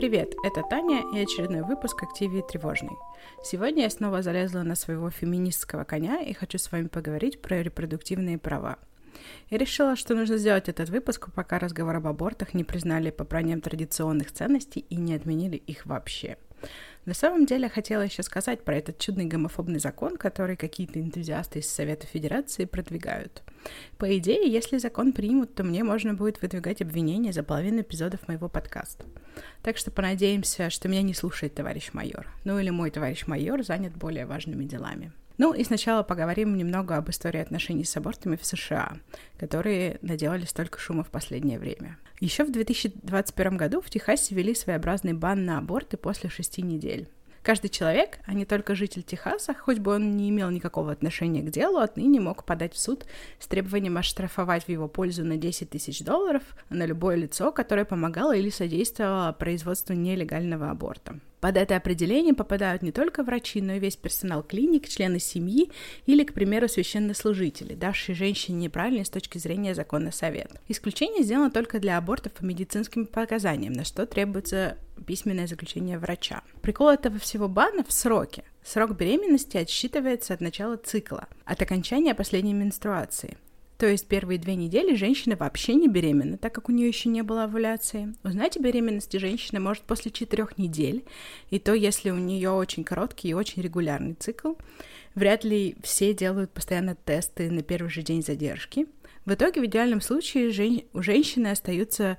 привет! Это Таня и очередной выпуск «Активии тревожный». Сегодня я снова залезла на своего феминистского коня и хочу с вами поговорить про репродуктивные права. Я решила, что нужно сделать этот выпуск, пока разговор об абортах не признали попранием традиционных ценностей и не отменили их вообще – на самом деле, хотела еще сказать про этот чудный гомофобный закон, который какие-то энтузиасты из Совета Федерации продвигают. По идее, если закон примут, то мне можно будет выдвигать обвинения за половину эпизодов моего подкаста. Так что понадеемся, что меня не слушает товарищ майор. Ну или мой товарищ майор занят более важными делами. Ну и сначала поговорим немного об истории отношений с абортами в США, которые наделали столько шума в последнее время. Еще в 2021 году в Техасе ввели своеобразный бан на аборты после шести недель. Каждый человек, а не только житель Техаса, хоть бы он не имел никакого отношения к делу, отныне мог подать в суд с требованием оштрафовать в его пользу на 10 тысяч долларов на любое лицо, которое помогало или содействовало производству нелегального аборта. Под это определение попадают не только врачи, но и весь персонал клиник, члены семьи или, к примеру, священнослужители, давшие женщине неправильный с точки зрения закона совет. Исключение сделано только для абортов по медицинским показаниям, на что требуется письменное заключение врача. Прикол этого всего бана в сроке. Срок беременности отсчитывается от начала цикла, от окончания последней менструации. То есть первые две недели женщина вообще не беременна, так как у нее еще не было овуляции. Узнать о беременности женщина может после четырех недель, и то, если у нее очень короткий и очень регулярный цикл. Вряд ли все делают постоянно тесты на первый же день задержки. В итоге, в идеальном случае, жен... у женщины остаются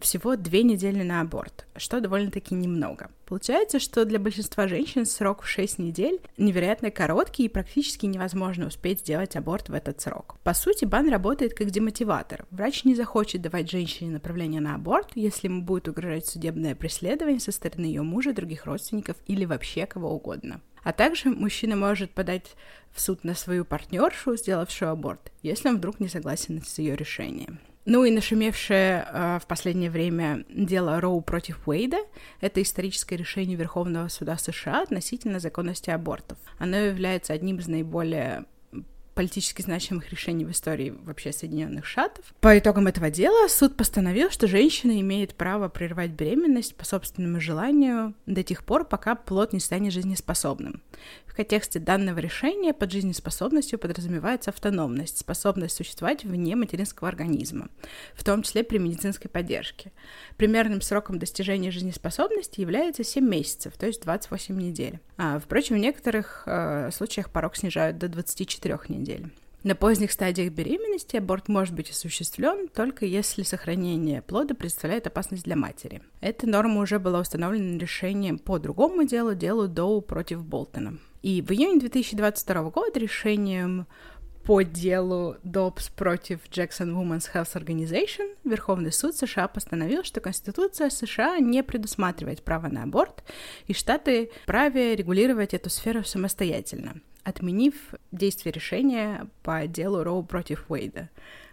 всего две недели на аборт, что довольно-таки немного. Получается, что для большинства женщин срок в 6 недель невероятно короткий и практически невозможно успеть сделать аборт в этот срок. По сути, бан работает как демотиватор. Врач не захочет давать женщине направление на аборт, если ему будет угрожать судебное преследование со стороны ее мужа, других родственников или вообще кого угодно. А также мужчина может подать в суд на свою партнершу, сделавшую аборт, если он вдруг не согласен с ее решением. Ну и нашумевшее э, в последнее время дело Роу против Уэйда — это историческое решение Верховного суда США относительно законности абортов. Оно является одним из наиболее политически значимых решений в истории вообще Соединенных Штатов. По итогам этого дела суд постановил, что женщина имеет право прервать беременность по собственному желанию до тех пор, пока плод не станет жизнеспособным. В контексте данного решения под жизнеспособностью подразумевается автономность, способность существовать вне материнского организма, в том числе при медицинской поддержке. Примерным сроком достижения жизнеспособности является 7 месяцев, то есть 28 недель. А, впрочем, в некоторых э, случаях порог снижают до 24 недель. На поздних стадиях беременности аборт может быть осуществлен только если сохранение плода представляет опасность для матери. Эта норма уже была установлена решением по другому делу, делу Доу против Болтона. И в июне 2022 года решением по делу Добс против Jackson Women's Health Organization Верховный суд США постановил, что Конституция США не предусматривает право на аборт, и штаты праве регулировать эту сферу самостоятельно, отменив действие решения по делу Роу против Уэйда.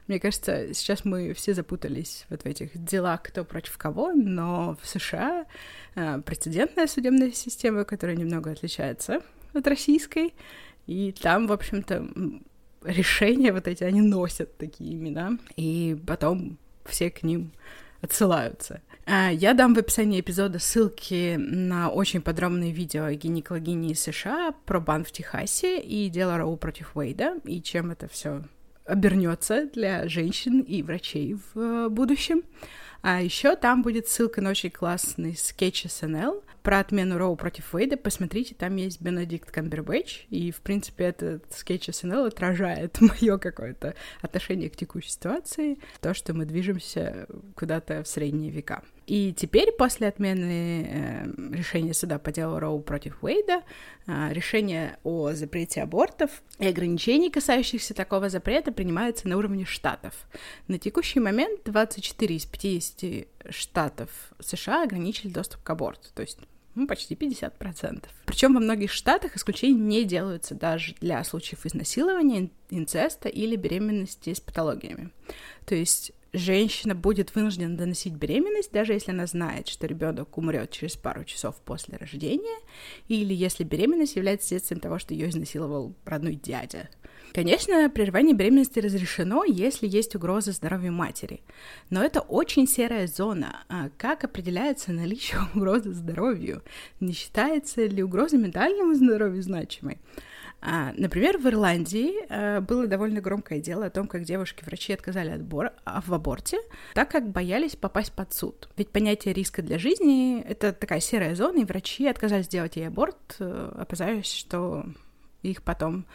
Мне кажется, сейчас мы все запутались вот в этих делах, кто против кого, но в США э, прецедентная судебная система, которая немного отличается от российской, и там, в общем-то, решения вот эти, они носят такие имена, и потом все к ним отсылаются. А, я дам в описании эпизода ссылки на очень подробное видео о гинекологии США про бан в Техасе и дело Роу против Уэйда, и чем это все обернется для женщин и врачей в э, будущем. А еще там будет ссылка на очень классный скетч SNL про отмену Роу против Вейда. Посмотрите, там есть Бенедикт Камбербэтч, и, в принципе, этот скетч SNL отражает мое какое-то отношение к текущей ситуации, то, что мы движемся куда-то в средние века. И теперь, после отмены э, решения суда по делу Роу против Уэйда, э, решение о запрете абортов и ограничений, касающихся такого запрета, принимаются на уровне штатов. На текущий момент 24 из 50 штатов США ограничили доступ к аборту, то есть ну, почти 50%. Причем во многих штатах исключения не делаются даже для случаев изнасилования, инцеста или беременности с патологиями. То есть женщина будет вынуждена доносить беременность, даже если она знает, что ребенок умрет через пару часов после рождения, или если беременность является следствием того, что ее изнасиловал родной дядя. Конечно, прерывание беременности разрешено, если есть угроза здоровью матери. Но это очень серая зона. А как определяется наличие угрозы здоровью? Не считается ли угроза ментальному здоровью значимой? А, например, в Ирландии а, было довольно громкое дело о том, как девушки-врачи отказали от бор- а, в аборте, так как боялись попасть под суд. Ведь понятие риска для жизни — это такая серая зона, и врачи отказались делать ей аборт, э, опасаясь, что их потом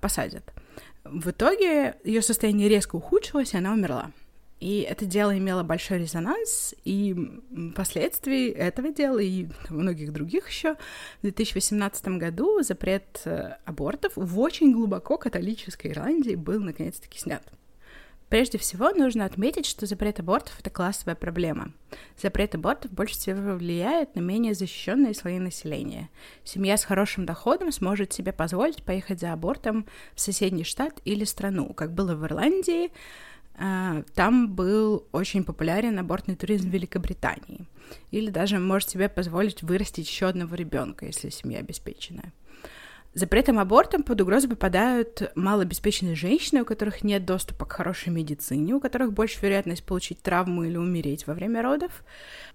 посадят. В итоге ее состояние резко ухудшилось, и она умерла. И это дело имело большой резонанс, и впоследствии этого дела и многих других еще в 2018 году запрет э, абортов в очень глубоко католической Ирландии был наконец-таки снят. Прежде всего, нужно отметить, что запрет абортов — это классовая проблема. Запрет абортов больше всего влияет на менее защищенные слои населения. Семья с хорошим доходом сможет себе позволить поехать за абортом в соседний штат или страну, как было в Ирландии, а, там был очень популярен абортный туризм в Великобритании. Или даже может себе позволить вырастить еще одного ребенка, если семья обеспеченная. Запретом абортом под угрозу попадают малообеспеченные женщины, у которых нет доступа к хорошей медицине, у которых больше вероятность получить травму или умереть во время родов.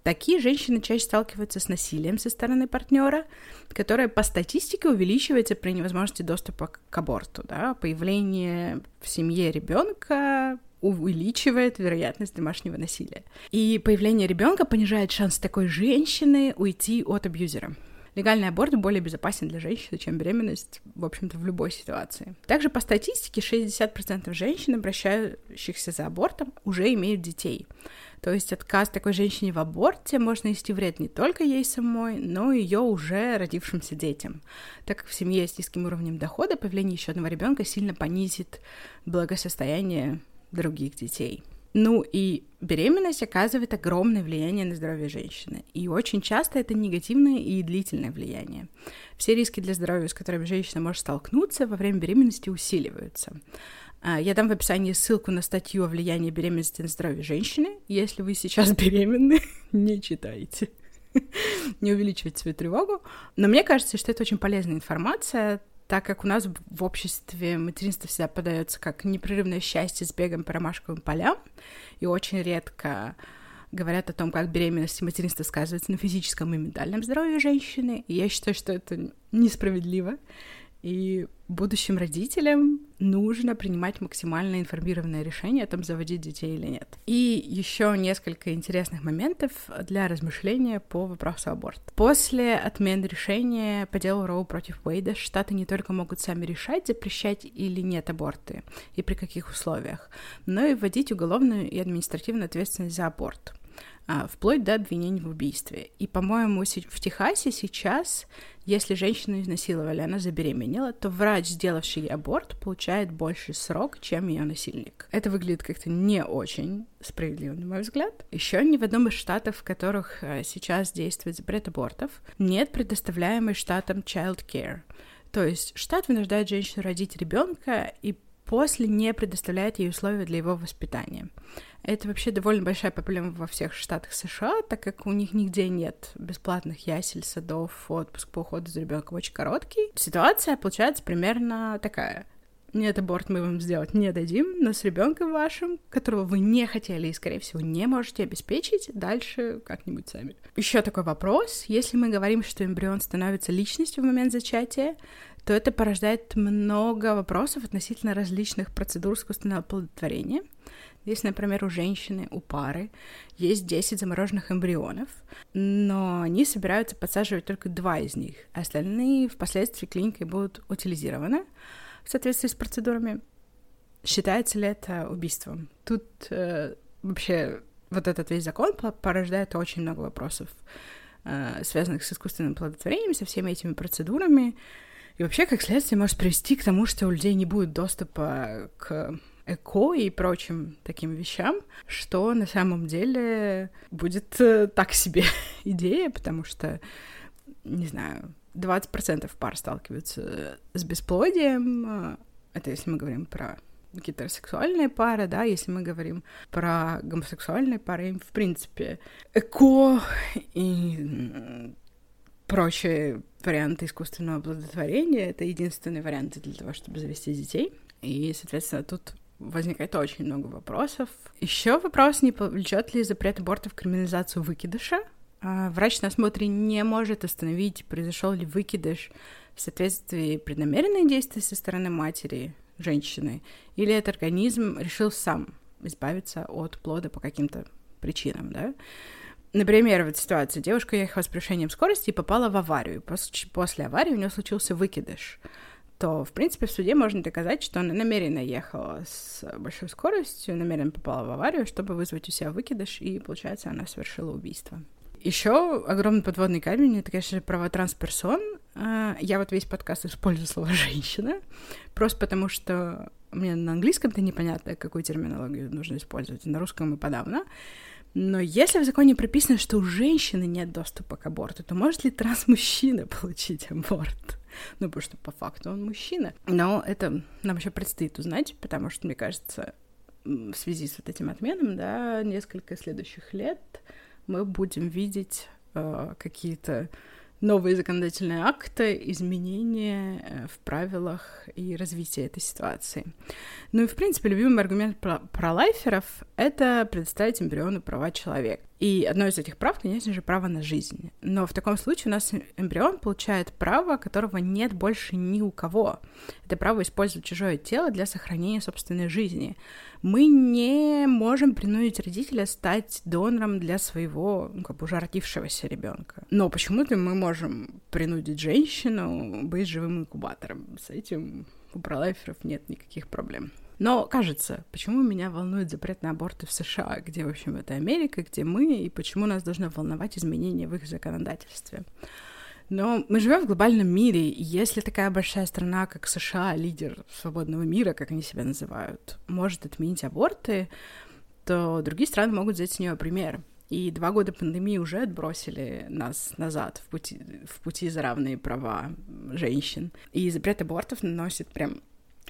Такие женщины чаще сталкиваются с насилием со стороны партнера, которое по статистике увеличивается при невозможности доступа к аборту. Да? Появление в семье ребенка увеличивает вероятность домашнего насилия. И появление ребенка понижает шанс такой женщины уйти от абьюзера. Легальный аборт более безопасен для женщины, чем беременность, в общем-то, в любой ситуации. Также по статистике 60% женщин, обращающихся за абортом, уже имеют детей. То есть отказ такой женщине в аборте может нанести вред не только ей самой, но и ее уже родившимся детям. Так как в семье с низким уровнем дохода появление еще одного ребенка сильно понизит благосостояние других детей. Ну и беременность оказывает огромное влияние на здоровье женщины. И очень часто это негативное и длительное влияние. Все риски для здоровья, с которыми женщина может столкнуться во время беременности, усиливаются. А, я дам в описании ссылку на статью о влиянии беременности на здоровье женщины. Если вы сейчас беременны, не читайте. не увеличивайте свою тревогу. Но мне кажется, что это очень полезная информация, так как у нас в обществе материнство всегда подается как непрерывное счастье с бегом по ромашковым полям, и очень редко говорят о том, как беременность и материнство сказывается на физическом и ментальном здоровье женщины. И я считаю, что это несправедливо. И будущим родителям нужно принимать максимально информированное решение о том, заводить детей или нет. И еще несколько интересных моментов для размышления по вопросу аборта. После отмены решения по делу Роу против Уэйда штаты не только могут сами решать, запрещать или нет аборты и при каких условиях, но и вводить уголовную и административную ответственность за аборт а, вплоть до обвинений в убийстве. И, по-моему, в Техасе сейчас если женщину изнасиловали, она забеременела, то врач, сделавший аборт, получает больший срок, чем ее насильник. Это выглядит как-то не очень справедливо, на мой взгляд. Еще ни в одном из штатов, в которых э, сейчас действует запрет абортов, нет предоставляемой штатом child care. То есть штат вынуждает женщину родить ребенка и после не предоставляет ей условия для его воспитания. Это вообще довольно большая проблема во всех штатах США, так как у них нигде нет бесплатных ясель, садов, отпуск по уходу за ребенком очень короткий. Ситуация получается примерно такая. Нет, аборт мы вам сделать не дадим, но с ребенком вашим, которого вы не хотели и, скорее всего, не можете обеспечить, дальше как-нибудь сами. Еще такой вопрос. Если мы говорим, что эмбрион становится личностью в момент зачатия, то это порождает много вопросов относительно различных процедур искусственного оплодотворения. Если, например, у женщины, у пары есть 10 замороженных эмбрионов, но они собираются подсаживать только два из них, а остальные впоследствии клиникой будут утилизированы в соответствии с процедурами, считается ли это убийством? Тут э, вообще вот этот весь закон порождает очень много вопросов, э, связанных с искусственным оплодотворением, со всеми этими процедурами, и вообще, как следствие, может привести к тому, что у людей не будет доступа к эко и прочим таким вещам, что на самом деле будет э, так себе идея, потому что, не знаю, 20% пар сталкиваются с бесплодием. Это если мы говорим про гетеросексуальные пары, да, если мы говорим про гомосексуальные пары, им, в принципе, эко и прочие варианты искусственного оплодотворения. Это единственный вариант для того, чтобы завести детей. И, соответственно, тут возникает очень много вопросов. Еще вопрос, не повлечет ли запрет аборта в криминализацию выкидыша. А, врач на осмотре не может установить, произошел ли выкидыш в соответствии преднамеренные действия со стороны матери, женщины, или этот организм решил сам избавиться от плода по каким-то причинам, да. Например, вот ситуация. Девушка ехала с превышением скорости и попала в аварию. После, после аварии у нее случился выкидыш то, в принципе, в суде можно доказать, что она намеренно ехала с большой скоростью, намеренно попала в аварию, чтобы вызвать у себя выкидыш, и, получается, она совершила убийство. Еще огромный подводный камень — это, конечно, права трансперсон. А, я вот весь подкаст использую слово «женщина», просто потому что мне на английском-то непонятно, какую терминологию нужно использовать, на русском и подавно. Но если в законе прописано, что у женщины нет доступа к аборту, то может ли транс-мужчина получить аборт? Ну, потому что по факту он мужчина. Но это нам еще предстоит узнать, потому что, мне кажется, в связи с вот этим отменом, да, несколько следующих лет мы будем видеть э, какие-то новые законодательные акты, изменения э, в правилах и развитие этой ситуации. Ну и, в принципе, любимый аргумент про, про лайферов — это предоставить эмбриону права человека. И одно из этих прав, конечно же, право на жизнь. Но в таком случае у нас эмбрион получает право, которого нет больше ни у кого. Это право использовать чужое тело для сохранения собственной жизни. Мы не можем принудить родителя стать донором для своего, ну, как бы уже родившегося ребенка. Но почему-то мы можем принудить женщину быть живым инкубатором. С этим у пролайферов нет никаких проблем. Но, кажется, почему меня волнует запрет на аборты в США, где, в общем, это Америка, где мы, и почему нас должно волновать изменения в их законодательстве. Но мы живем в глобальном мире, и если такая большая страна, как США, лидер свободного мира, как они себя называют, может отменить аборты, то другие страны могут взять с нее пример. И два года пандемии уже отбросили нас назад в пути, в пути за равные права женщин. И запрет абортов наносит прям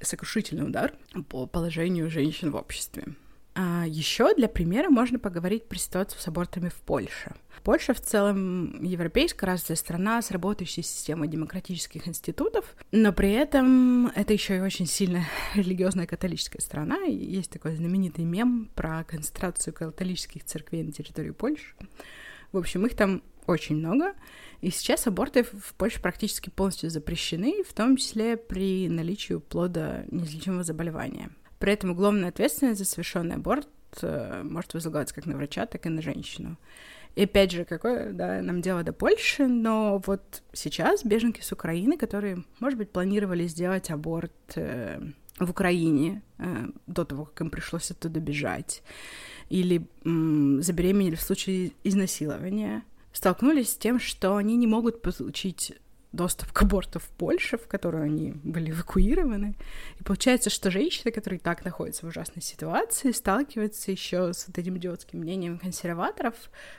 сокрушительный удар по положению женщин в обществе. А еще для примера можно поговорить про ситуацию с абортами в Польше. Польша в целом европейская развитая страна с работающей системой демократических институтов, но при этом это еще и очень сильно религиозная католическая страна. И есть такой знаменитый мем про концентрацию католических церквей на территории Польши. В общем, их там очень много. И сейчас аборты в Польше практически полностью запрещены, в том числе при наличии плода неизлечимого заболевания. При этом уголовная ответственность за совершенный аборт э, может возлагаться как на врача, так и на женщину. И опять же, какое да, нам дело до Польши, но вот сейчас беженки с Украины, которые, может быть, планировали сделать аборт э, в Украине э, до того, как им пришлось оттуда бежать, или забеременели в случае изнасилования, столкнулись с тем, что они не могут получить доступ к аборту в Польше, в которую они были эвакуированы. И получается, что женщина, которая и так находится в ужасной ситуации, сталкивается еще с вот этим идиотским мнением консерваторов,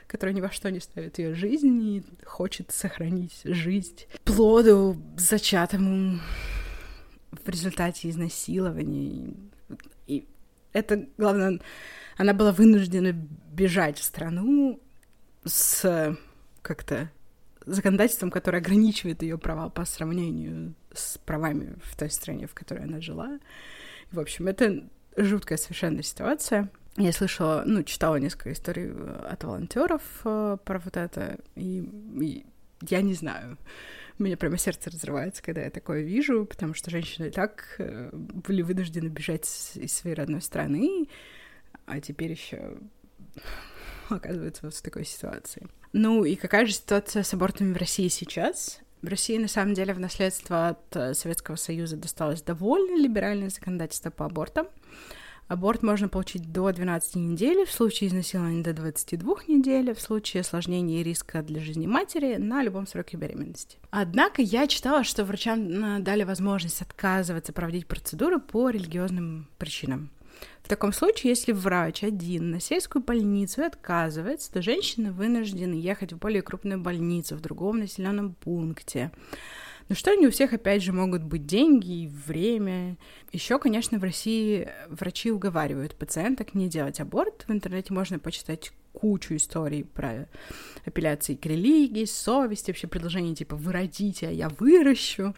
которые ни во что не ставят ее жизнь и хочет сохранить жизнь плоду, зачатому в результате изнасилования. И это, главное, она была вынуждена бежать в страну, с как-то законодательством, которое ограничивает ее права по сравнению с правами в той стране, в которой она жила. В общем, это жуткая совершенно ситуация. Я слышала, ну, читала несколько историй э, от волонтеров э, про вот это, и, и я не знаю. У меня прямо сердце разрывается, когда я такое вижу, потому что женщины и так э, были вынуждены бежать из своей родной страны, а теперь еще оказывается вот в такой ситуации. Ну и какая же ситуация с абортами в России сейчас? В России, на самом деле, в наследство от э, Советского Союза досталось довольно либеральное законодательство по абортам. Аборт можно получить до 12 недель, в случае изнасилования до 22 недель, в случае осложнения и риска для жизни матери на любом сроке беременности. Однако я читала, что врачам дали возможность отказываться проводить процедуры по религиозным причинам. В таком случае, если врач один на сельскую больницу и отказывается, то женщины вынуждены ехать в более крупную больницу в другом населенном пункте. Но что не у всех, опять же, могут быть деньги и время. Еще, конечно, в России врачи уговаривают пациенток не делать аборт. В интернете можно почитать кучу историй про апелляции к религии, совести, вообще предложения типа «вы родите, а я выращу».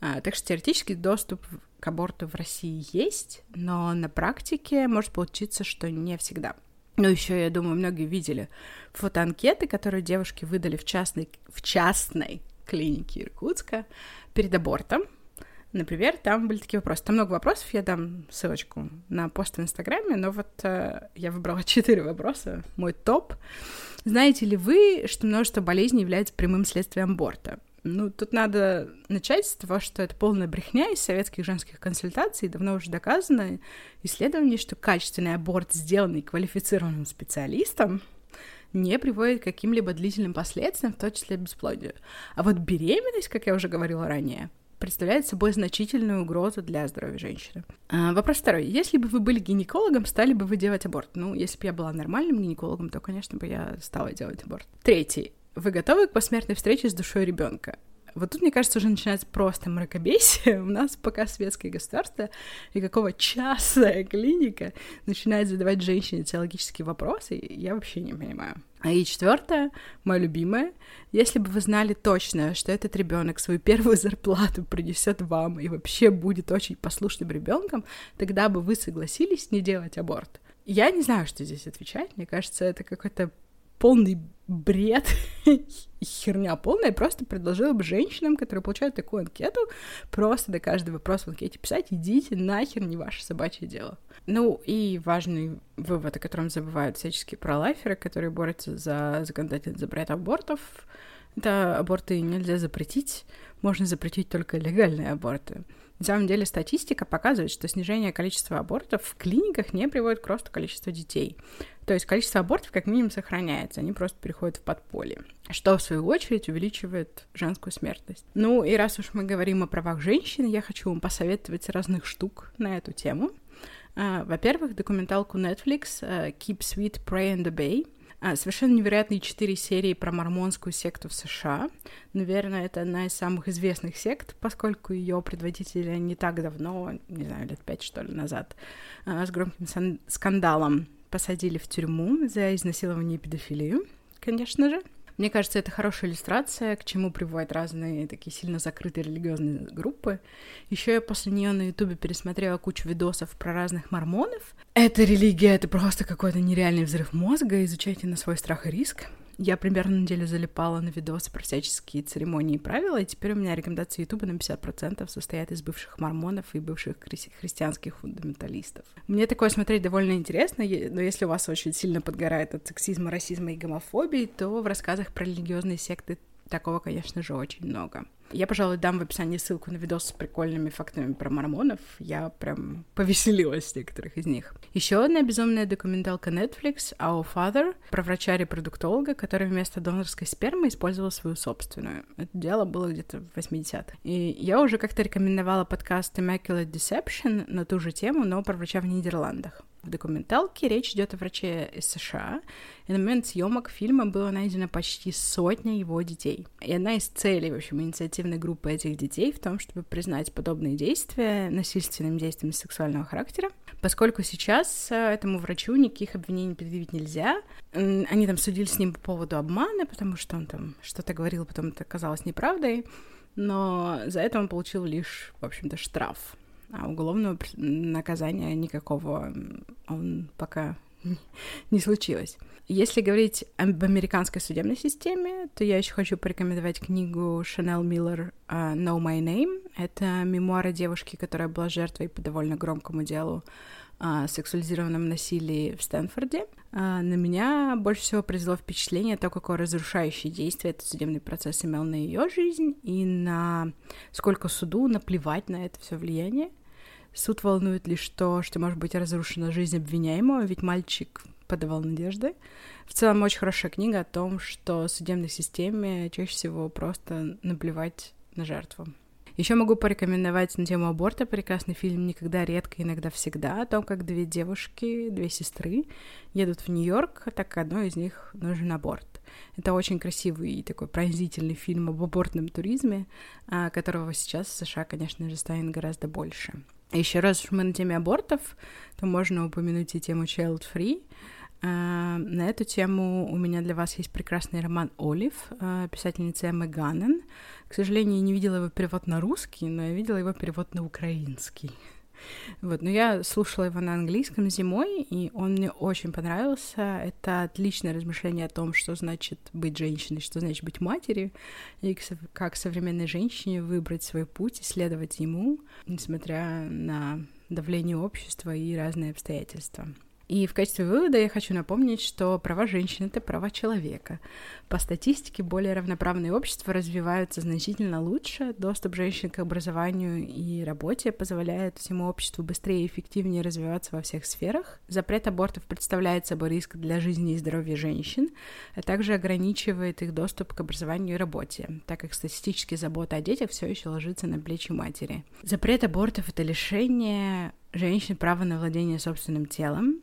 А, так что теоретически доступ к аборту в России есть, но на практике может получиться, что не всегда. Ну, еще, я думаю, многие видели фотоанкеты, которые девушки выдали в частной, в частной клинике Иркутска перед абортом. Например, там были такие вопросы. Там много вопросов, я дам ссылочку на пост в Инстаграме, но вот э, я выбрала четыре вопроса, мой топ. Знаете ли вы, что множество болезней является прямым следствием аборта? Ну, тут надо начать с того, что это полная брехня из советских женских консультаций, давно уже доказано исследование, что качественный аборт, сделанный квалифицированным специалистом, не приводит к каким-либо длительным последствиям, в том числе бесплодию. А вот беременность, как я уже говорила ранее, представляет собой значительную угрозу для здоровья женщины. А, вопрос второй. Если бы вы были гинекологом, стали бы вы делать аборт? Ну, если бы я была нормальным гинекологом, то, конечно, бы я стала делать аборт. Третий. Вы готовы к посмертной встрече с душой ребенка? Вот тут, мне кажется, уже начинается просто мракобесие. У нас пока светское государство, и какого частная клиника начинает задавать женщине теологические вопросы, я вообще не понимаю. А и четвертое, мое любимое, если бы вы знали точно, что этот ребенок свою первую зарплату принесет вам и вообще будет очень послушным ребенком, тогда бы вы согласились не делать аборт. Я не знаю, что здесь отвечать. Мне кажется, это какой-то полный бред, херня полная, просто предложила бы женщинам, которые получают такую анкету, просто до каждого вопроса в анкете писать, идите нахер, не ваше собачье дело. Ну и важный вывод, о котором забывают всяческие пролайферы, которые борются за законодательный запрет абортов, это аборты нельзя запретить, можно запретить только легальные аборты. На самом деле статистика показывает, что снижение количества абортов в клиниках не приводит к росту количества детей. То есть количество абортов как минимум сохраняется, они просто переходят в подполье, что в свою очередь увеличивает женскую смертность. Ну и раз уж мы говорим о правах женщин, я хочу вам посоветовать разных штук на эту тему. А, во-первых, документалку Netflix э, Keep Sweet, Pray and Obey совершенно невероятные четыре серии про мормонскую секту в США. Наверное, это одна из самых известных сект, поскольку ее предводители не так давно, не знаю, лет пять, что ли, назад, а, с громким скандалом посадили в тюрьму за изнасилование и педофилию, конечно же. Мне кажется, это хорошая иллюстрация, к чему приводят разные такие сильно закрытые религиозные группы. Еще я после нее на Ютубе пересмотрела кучу видосов про разных мормонов. Эта религия — это просто какой-то нереальный взрыв мозга. Изучайте на свой страх и риск. Я примерно неделю залипала на видосы про всяческие церемонии и правила, и теперь у меня рекомендации Ютуба на 50% состоят из бывших мормонов и бывших хри- христианских фундаменталистов. Мне такое смотреть довольно интересно, но если у вас очень сильно подгорает от сексизма, расизма и гомофобии, то в рассказах про религиозные секты такого, конечно же, очень много. Я, пожалуй, дам в описании ссылку на видос с прикольными фактами про мормонов. Я прям повеселилась с некоторых из них. Еще одна безумная документалка Netflix Our Father про врача-репродуктолога, который вместо донорской спермы использовал свою собственную. Это дело было где-то в 80-х. И я уже как-то рекомендовала подкаст Immaculate Deception на ту же тему, но про врача в Нидерландах. В документалке речь идет о враче из США, и на момент съемок фильма было найдено почти сотня его детей. И одна из целей, в общем, инициативной группы этих детей в том, чтобы признать подобные действия насильственными действиями сексуального характера, поскольку сейчас э, этому врачу никаких обвинений предъявить нельзя. Они там судили с ним по поводу обмана, потому что он там что-то говорил, потом это оказалось неправдой, но за это он получил лишь, в общем-то, штраф а уголовного наказания никакого. Он пока не случилось. Если говорить об американской судебной системе, то я еще хочу порекомендовать книгу Шанел Миллер «Know My Name». Это мемуары девушки, которая была жертвой по довольно громкому делу о сексуализированном насилии в Стэнфорде. А, на меня больше всего произвело впечатление то, какое разрушающее действие этот судебный процесс имел на ее жизнь и на сколько суду наплевать на это все влияние. Суд волнует лишь то, что может быть разрушена жизнь обвиняемого, ведь мальчик подавал надежды. В целом, очень хорошая книга о том, что в судебной системе чаще всего просто наплевать на жертву. Еще могу порекомендовать на тему аборта прекрасный фильм «Никогда, редко, иногда, всегда» о том, как две девушки, две сестры едут в Нью-Йорк, так как одной из них нужен аборт. Это очень красивый и такой пронзительный фильм об абортном туризме, а, которого сейчас в США, конечно же, станет гораздо больше. Еще раз мы на теме абортов, то можно упомянуть и тему Child Free. А, на эту тему у меня для вас есть прекрасный роман «Олив» а, писательницы Эммы Ганнен. К сожалению, я не видела его перевод на русский, но я видела его перевод на украинский. Вот, но я слушала его на английском зимой, и он мне очень понравился. Это отличное размышление о том, что значит быть женщиной, что значит быть матерью, и как современной женщине выбрать свой путь, исследовать ему, несмотря на давление общества и разные обстоятельства. И в качестве вывода я хочу напомнить, что права женщин — это права человека. По статистике, более равноправные общества развиваются значительно лучше. Доступ женщин к образованию и работе позволяет всему обществу быстрее и эффективнее развиваться во всех сферах. Запрет абортов представляет собой риск для жизни и здоровья женщин, а также ограничивает их доступ к образованию и работе, так как статистически забота о детях все еще ложится на плечи матери. Запрет абортов — это лишение женщин права на владение собственным телом,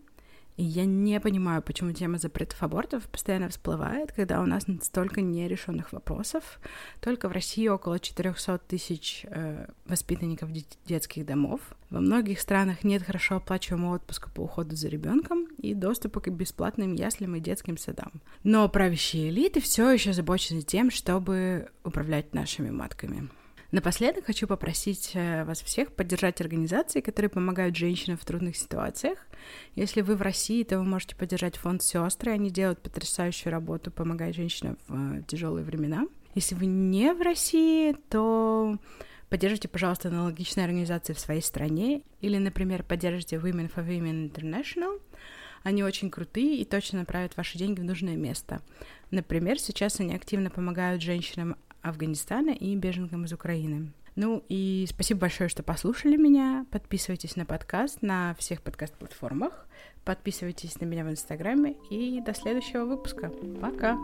и я не понимаю, почему тема запретов абортов постоянно всплывает, когда у нас столько нерешенных вопросов. Только в России около 400 тысяч э, воспитанников детских домов. Во многих странах нет хорошо оплачиваемого отпуска по уходу за ребенком и доступа к бесплатным яслям и детским садам. Но правящие элиты все еще озабочены тем, чтобы управлять нашими матками. Напоследок хочу попросить э, вас всех поддержать организации, которые помогают женщинам в трудных ситуациях. Если вы в России, то вы можете поддержать фонд «Сестры». Они делают потрясающую работу, помогая женщинам в э, тяжелые времена. Если вы не в России, то поддержите, пожалуйста, аналогичные организации в своей стране. Или, например, поддержите Women for Women International. Они очень крутые и точно направят ваши деньги в нужное место. Например, сейчас они активно помогают женщинам Афганистана и беженкам из Украины. Ну и спасибо большое, что послушали меня. Подписывайтесь на подкаст на всех подкаст-платформах. Подписывайтесь на меня в Инстаграме. И до следующего выпуска. Пока!